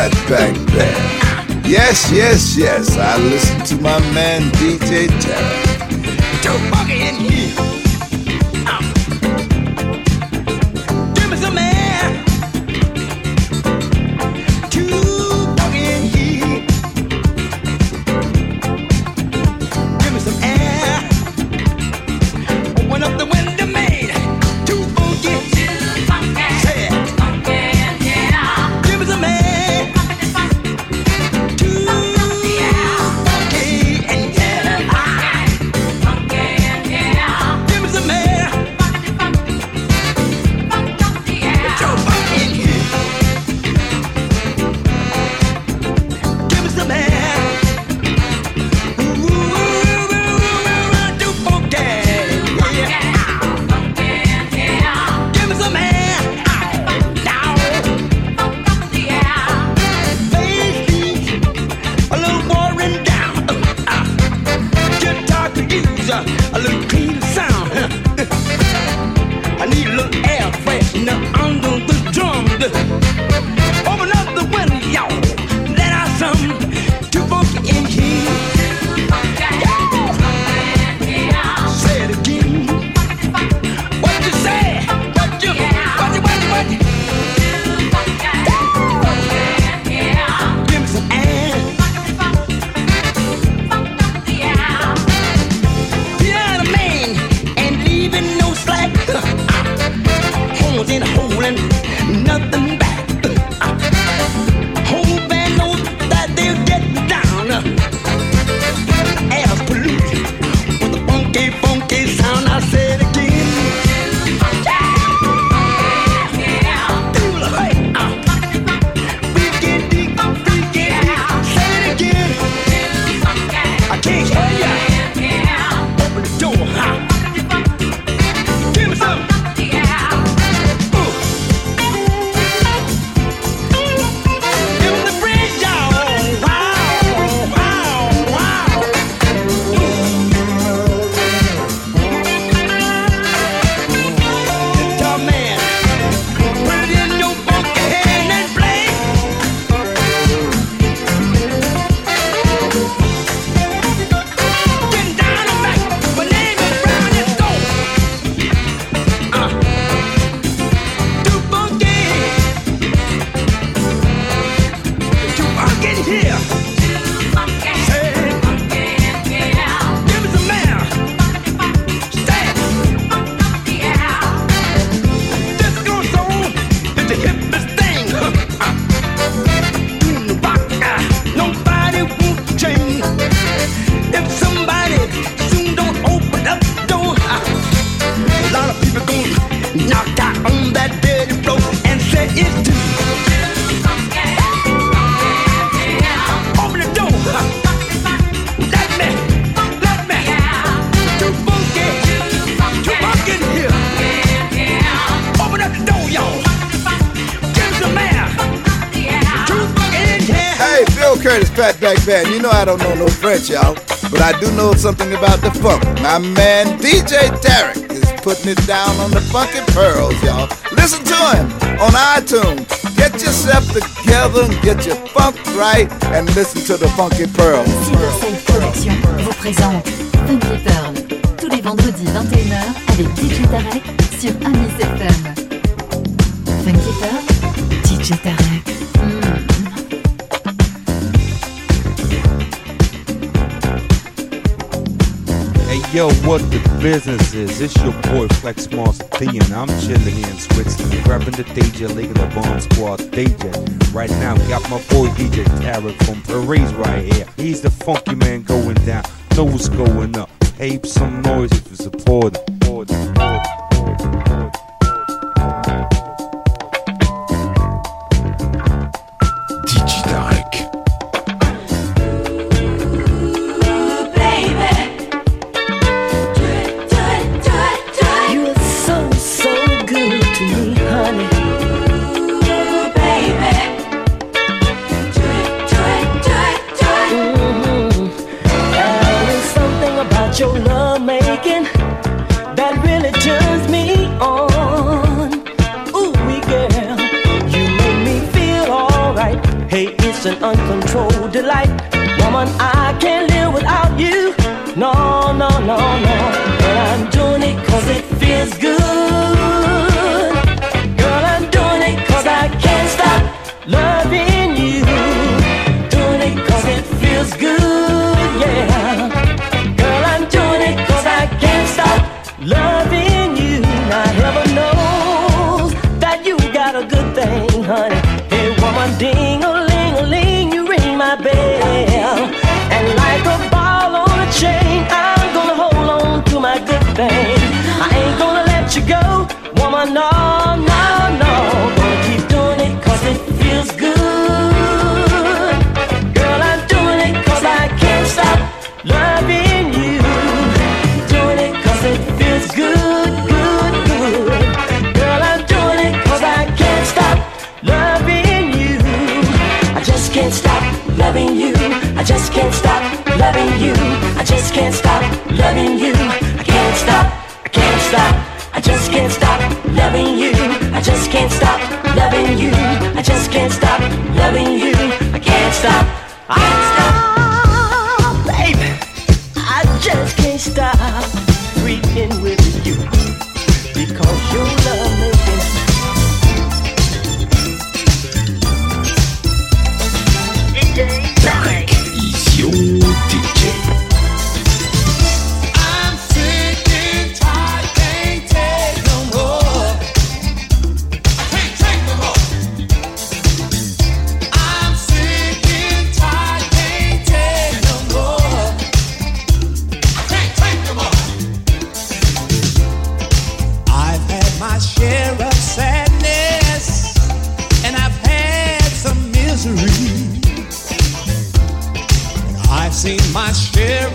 Fatback Band. Yes, yes, yes, I listen to my man DJ Tarek. Band. You know I don't know no French, y'all, but I do know something about the funk. My man DJ Tarek is putting it down on the funky pearls, y'all. Listen to him on iTunes. Get yourself together and get your funk right and listen to the funky pearls. Silver Production vous présente Funky Pearl tous les vendredis 21h avec DJ Tarek sur Amis FM. Funky Pearl, DJ Tarek. Yo, what the business is? It's your boy Flex Monster D, and I'm chilling here in Switzerland, grabbing the DJ League of the Bomb Squad DJ. Right now, got my boy DJ Tarek from Paris right here. He's the funky man going down, know what's going up. Tape some noise if you support him.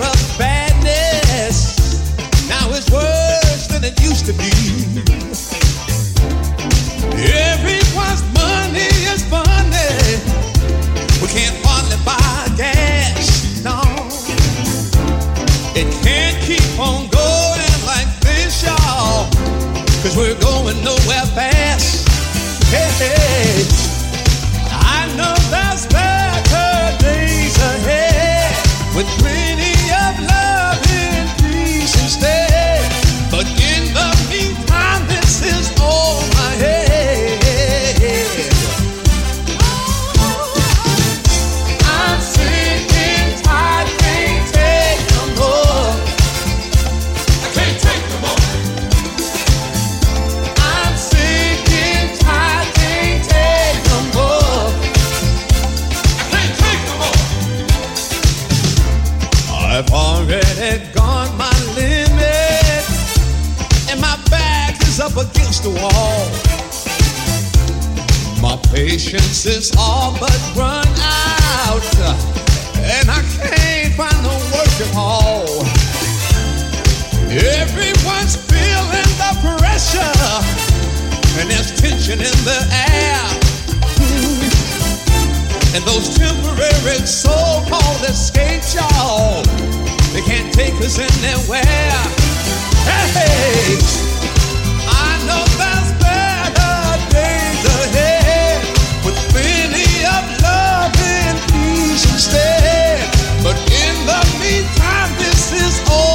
of badness now it's worse than it used to be. Everyone's money is. We can't hardly buy gas. It can't keep on going like this, y'all. We're going nowhere fast. Hey. I know there's better days ahead with plenty. It's all but run out, and I can't find no work at all. Everyone's feeling the pressure, and there's tension in the air. And those temporary so-called escapes, y'all, they can't take us anywhere. Hey. instead. But in the meantime, this is all.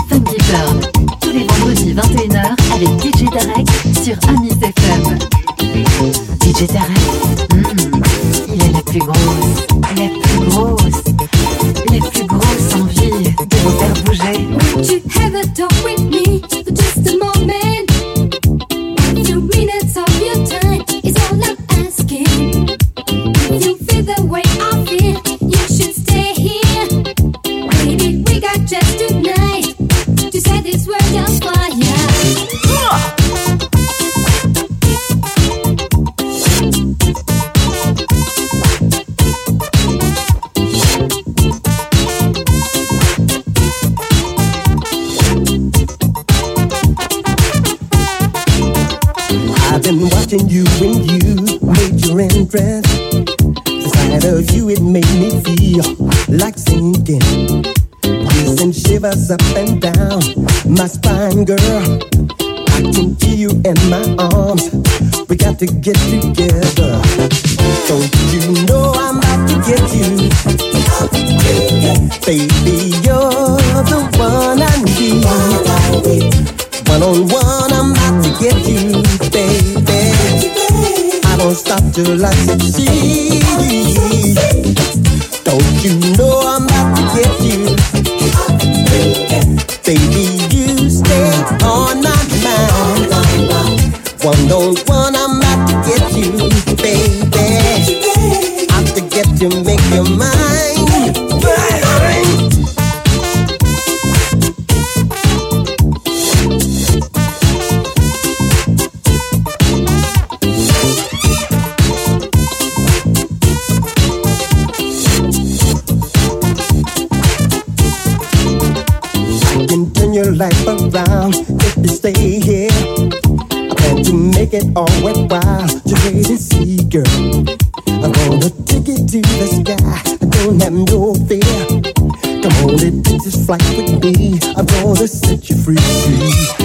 girl. I can feel you in my arms. We got to get you make it all worthwhile to wait and see, girl. I'm gonna take it to the sky. I don't have no fear. Come on, it takes this flight with me. I'm gonna set you free.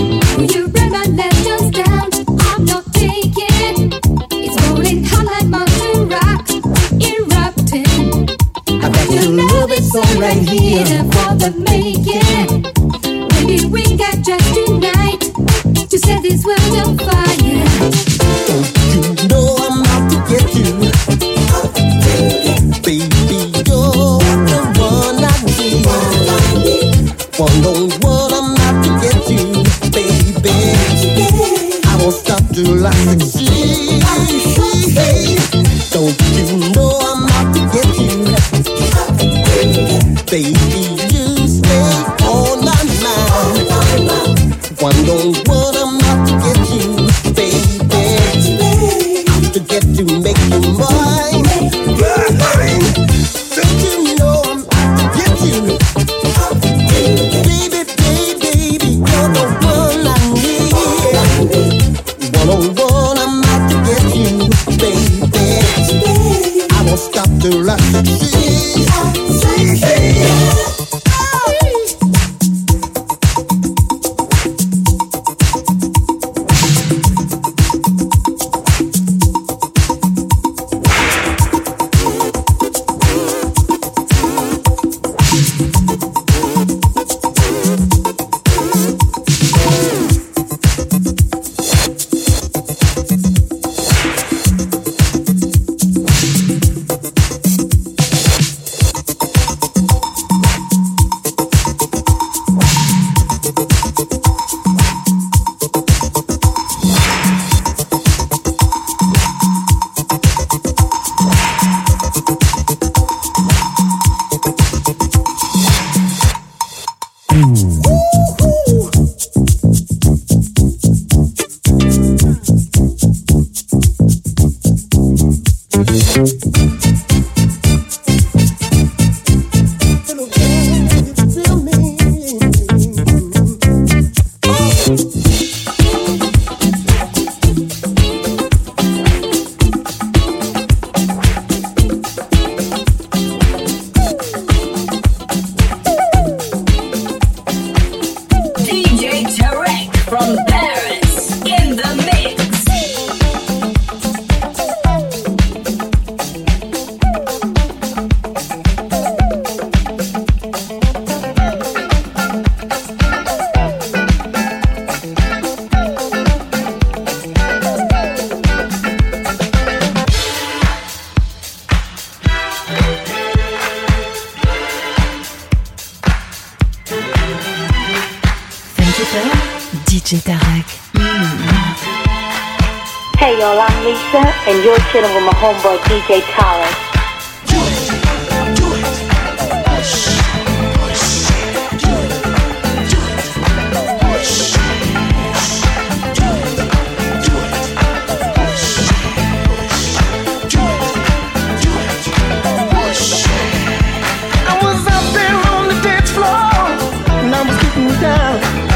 孤单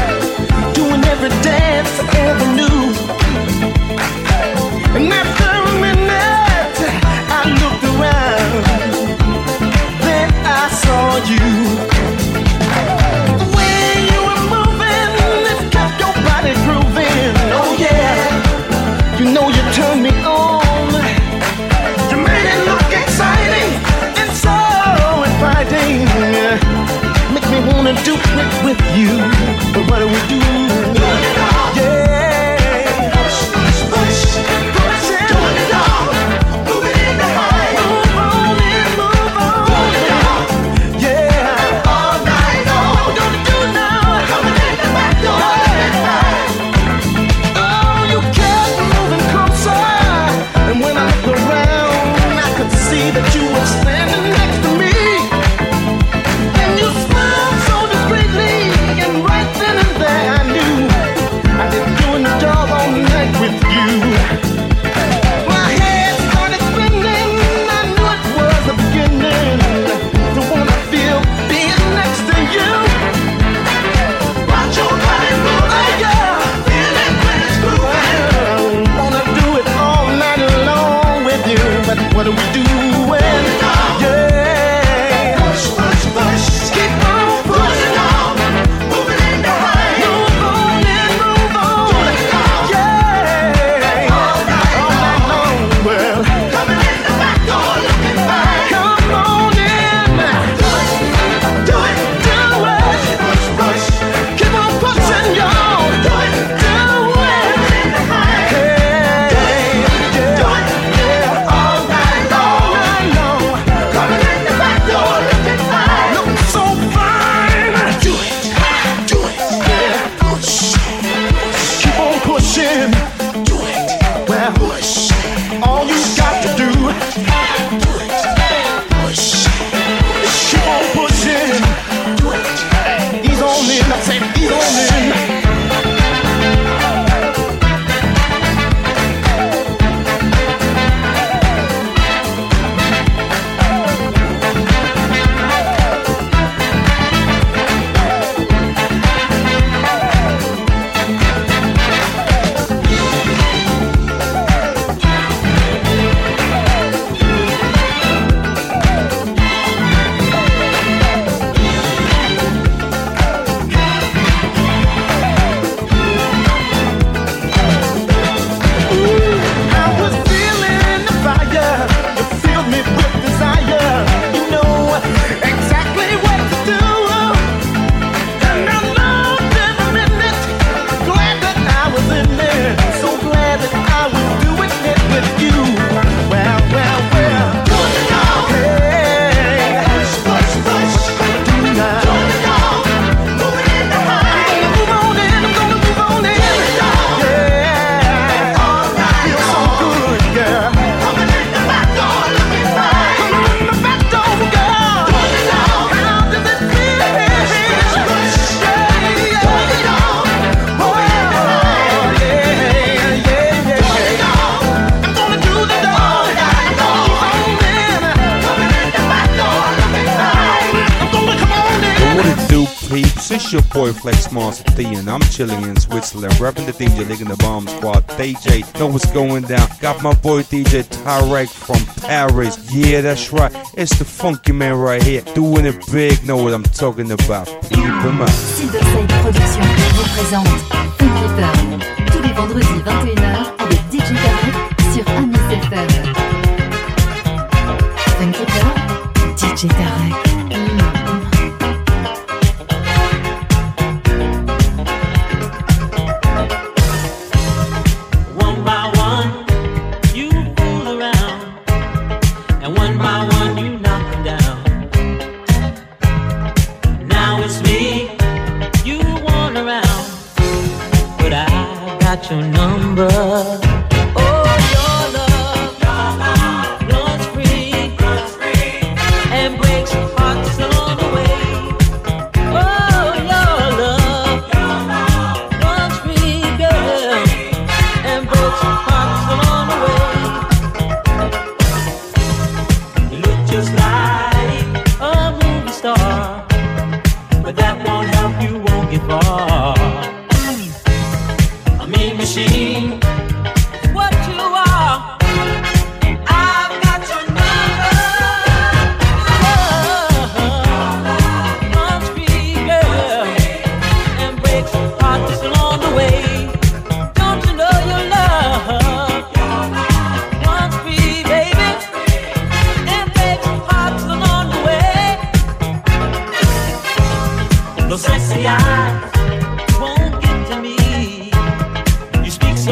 Your boy Flex Monster D, and I'm chilling in Switzerland, rapping the DJ, licking the bomb squad. DJ, know what's going down. Got my boy DJ Tarek from Paris. Yeah, that's right. It's the funky man right here, doing it big. Know what I'm talking about. Keep him up. Silverside Productions vous présente tous les vendredis 21h avec DJ Tarek sur Amis FM. Funky Pearl, DJ Tarek.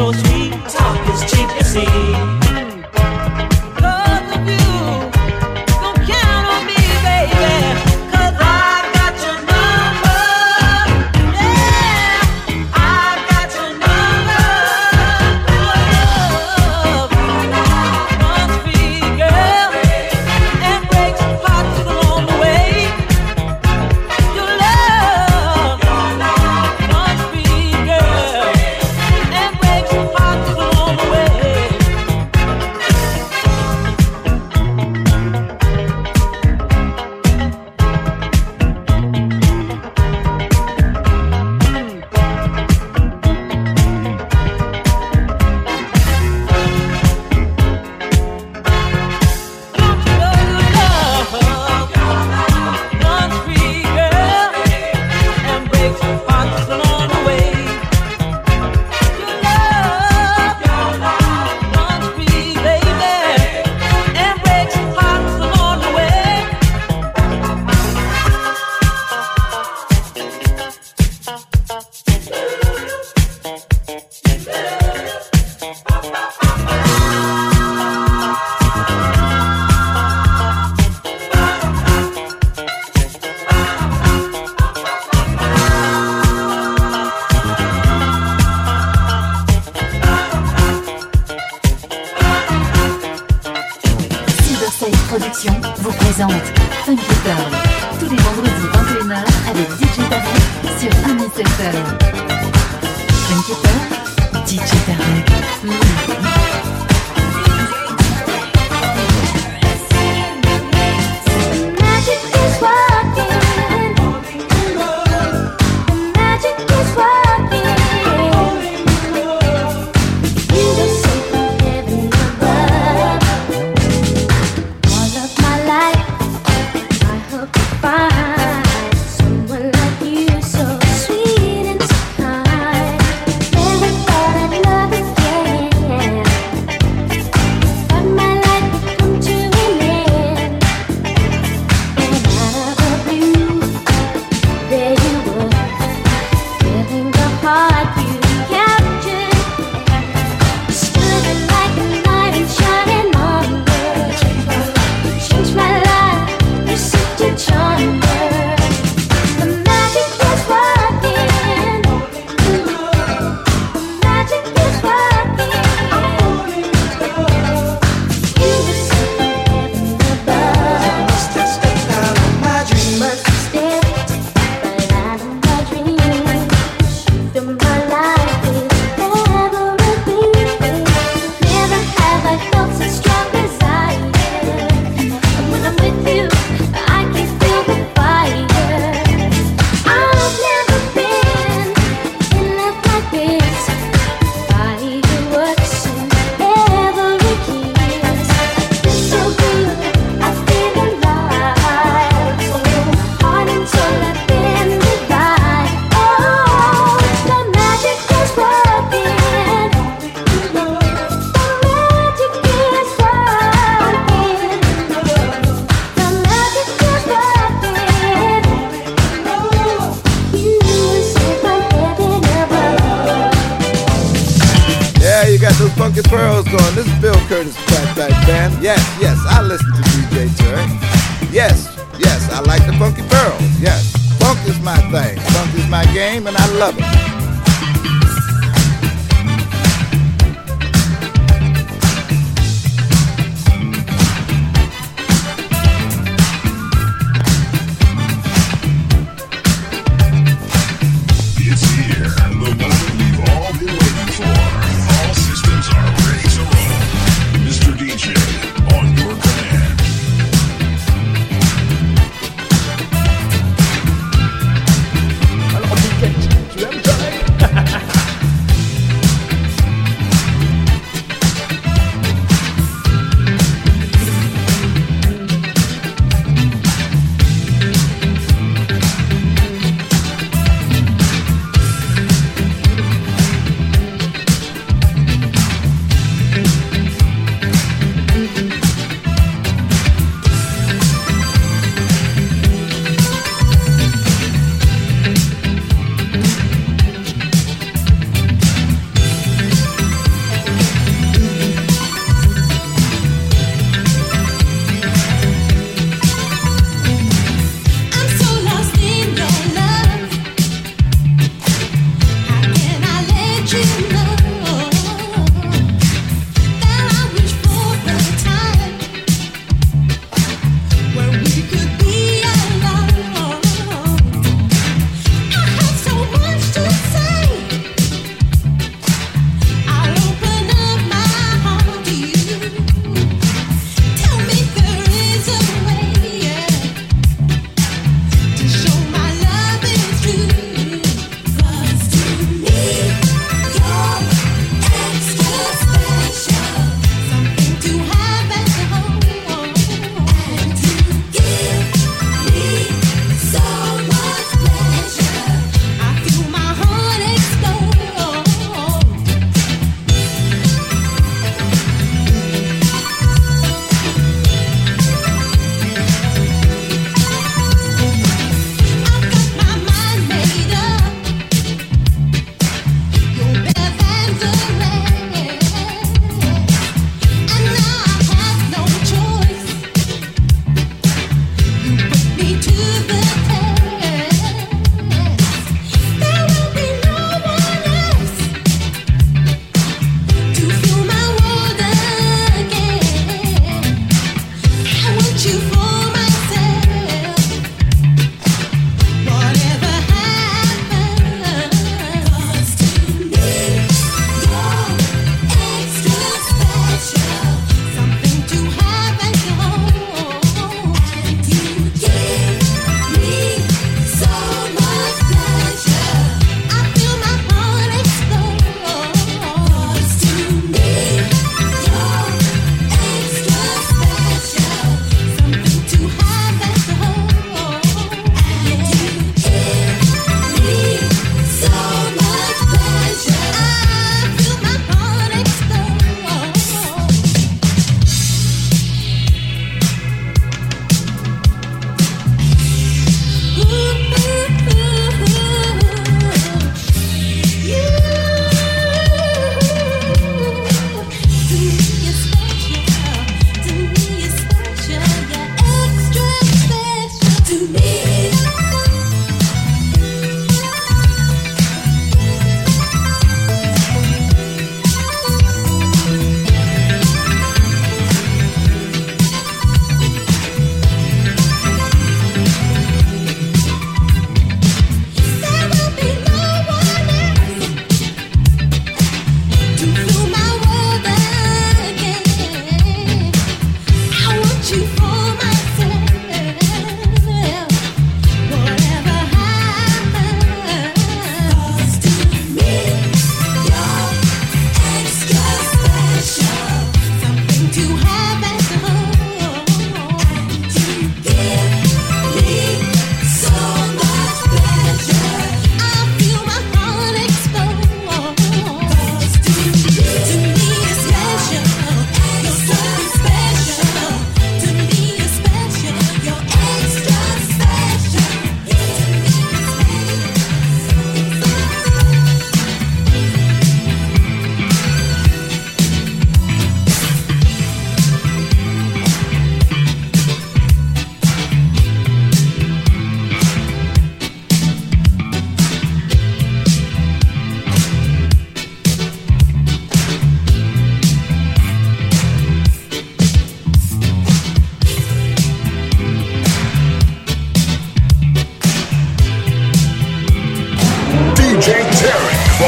besos Funky Pearls going. This is Bill Curtis Fatback Band. Yes, yes, I listen to DJ Turk. Yes, yes, I like the Funky Pearls. Yes, funk is my thing. Funk is my game, and I love it.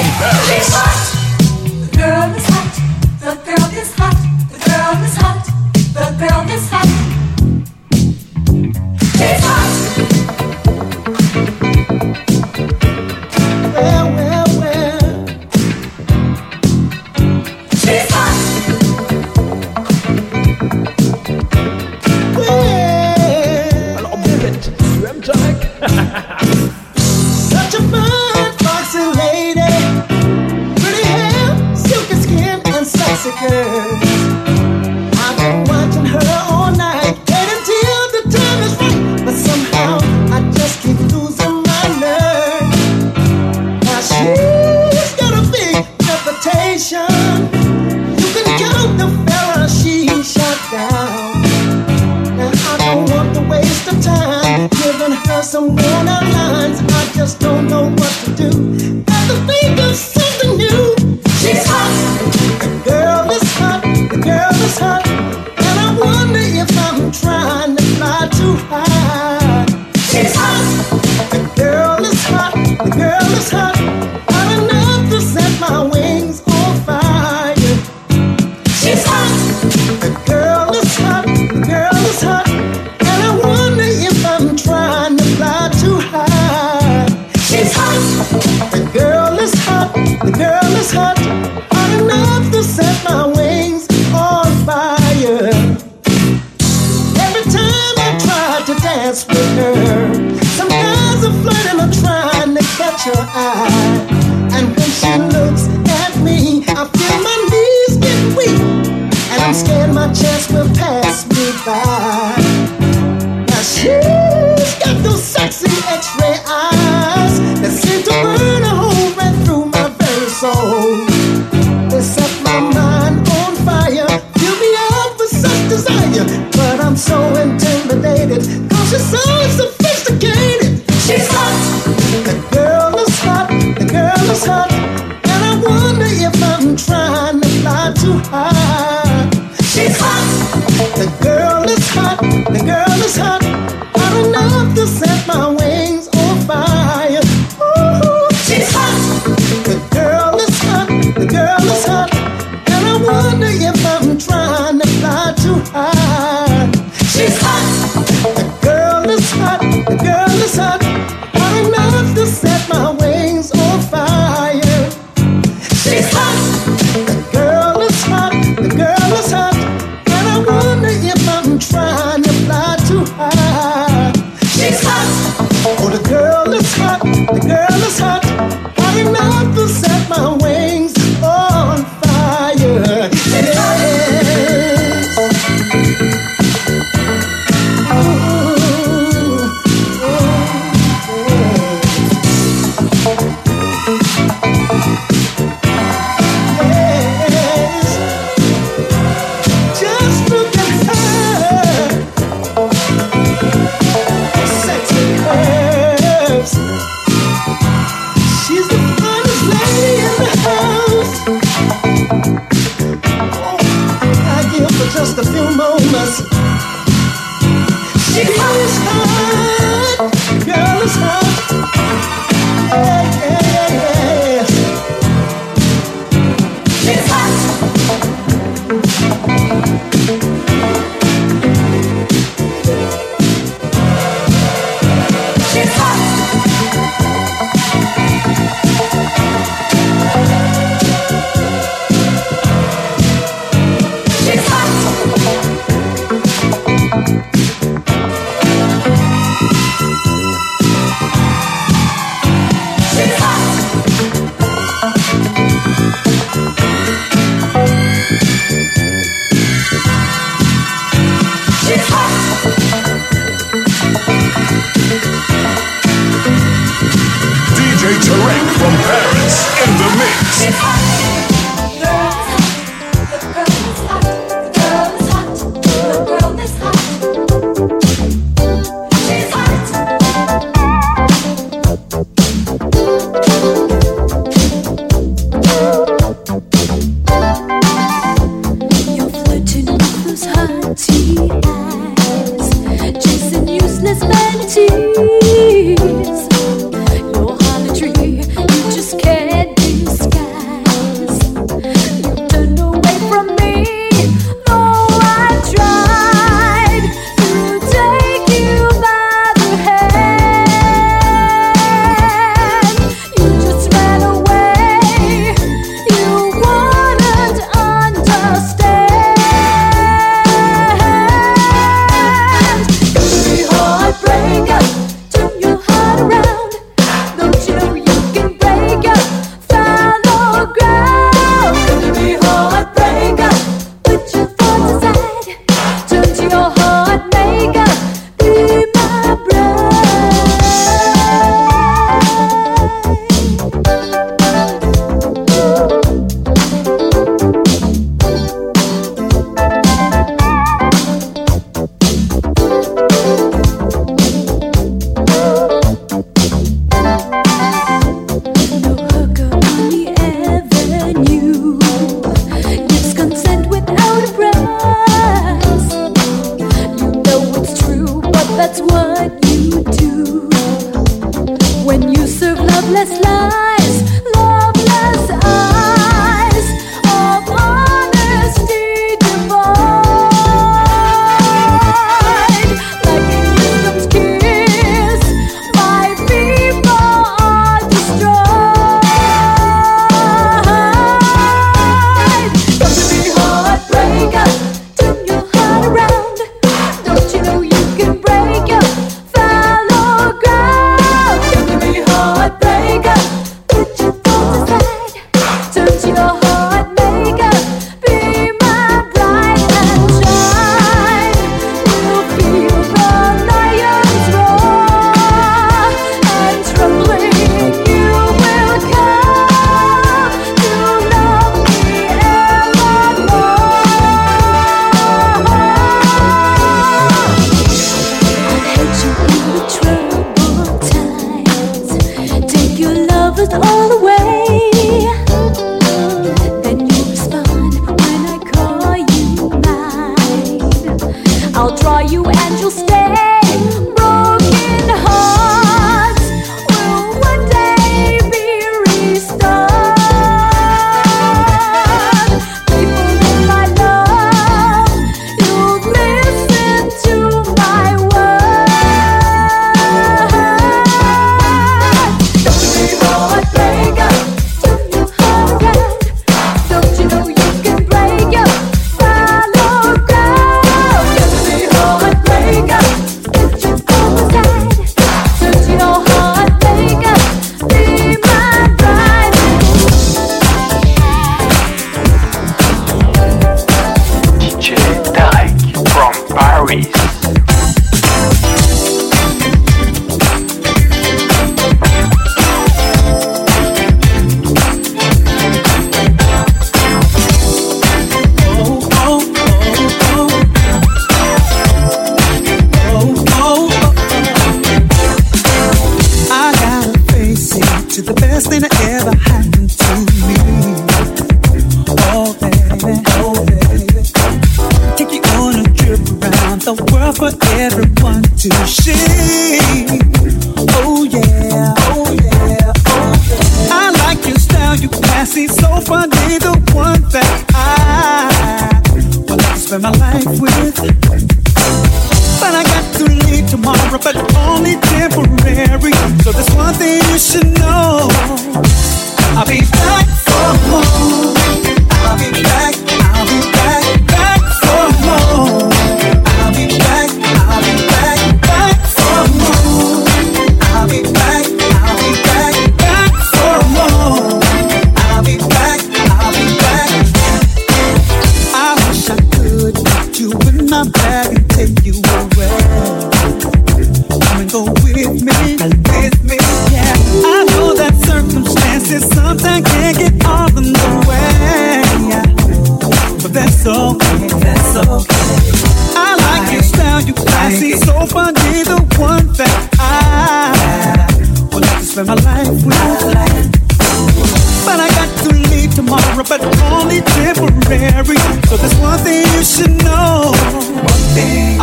from Paris.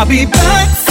Be back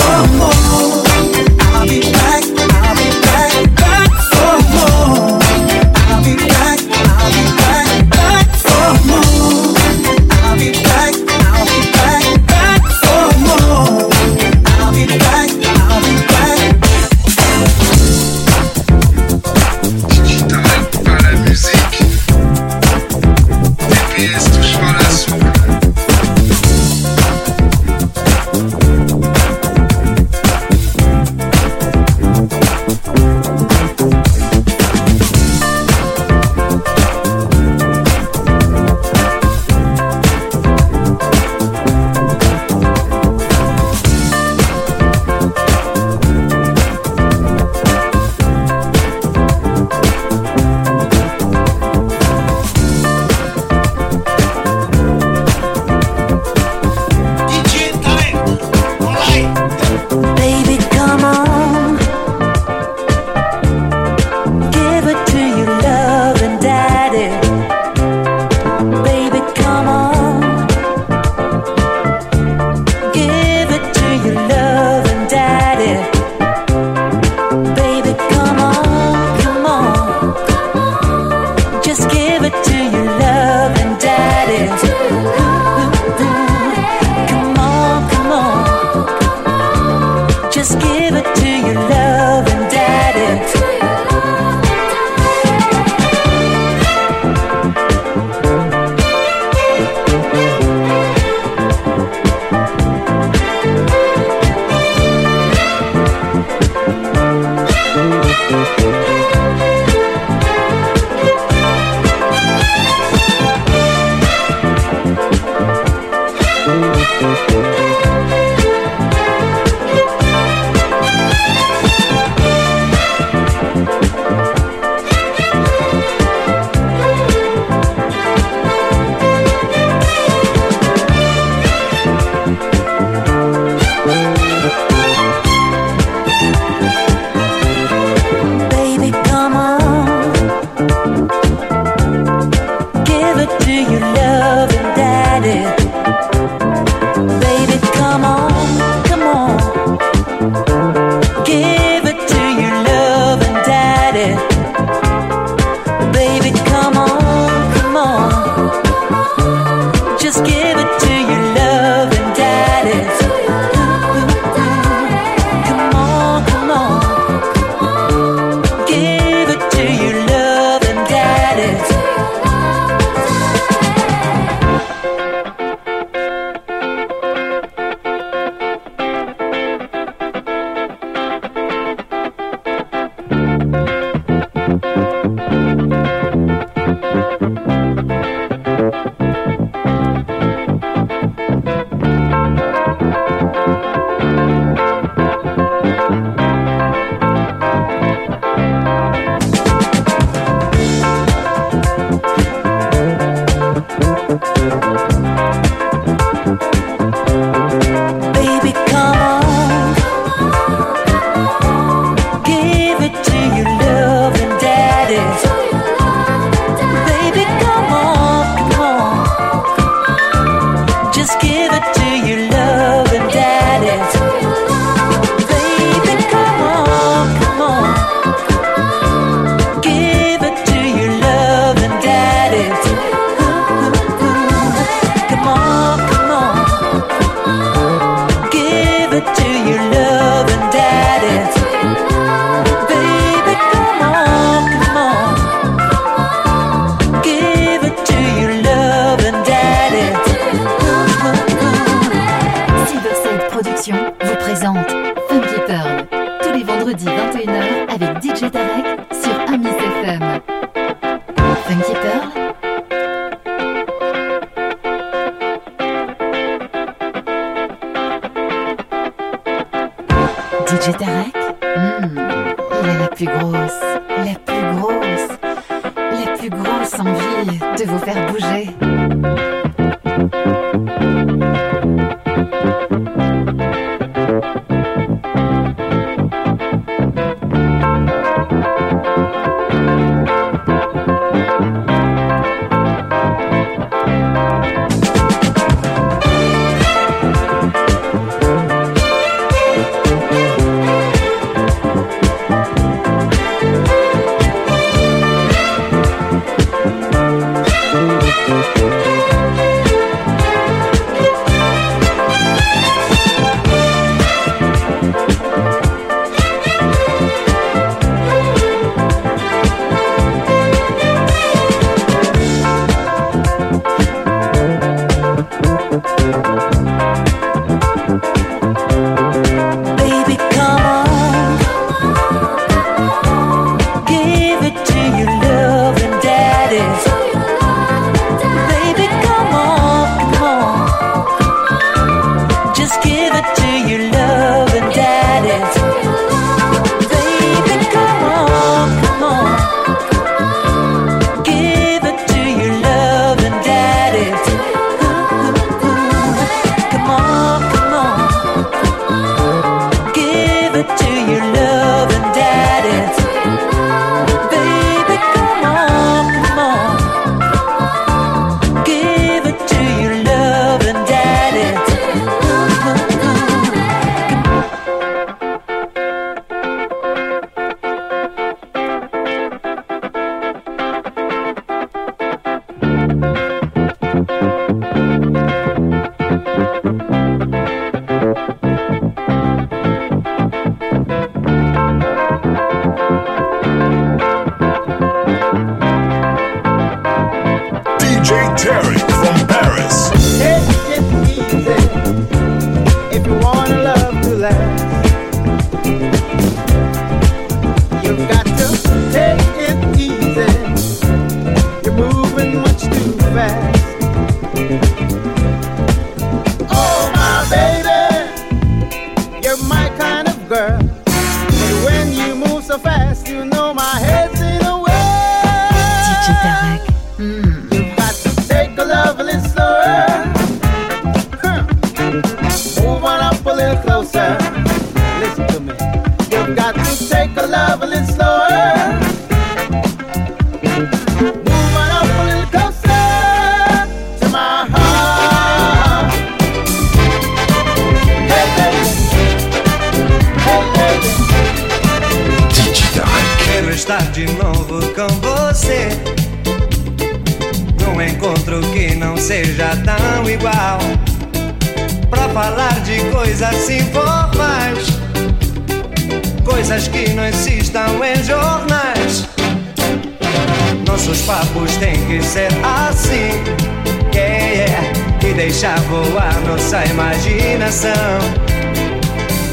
deixa voar nossa imaginação.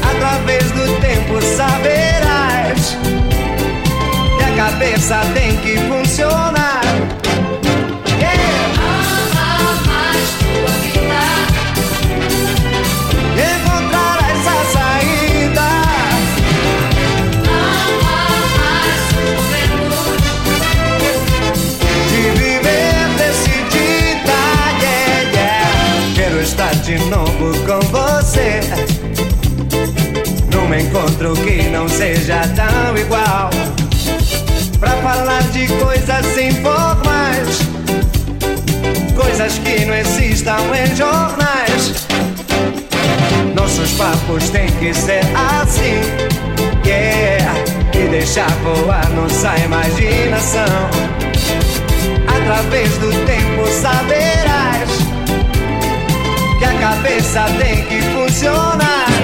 Através do tempo saberás que a cabeça tem que funcionar. outro que não seja tão igual. Pra falar de coisas sem formais, coisas que não existam em jornais. Nossos papos têm que ser assim, yeah. E deixar voar nossa imaginação. Através do tempo saberás que a cabeça tem que funcionar.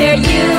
tear you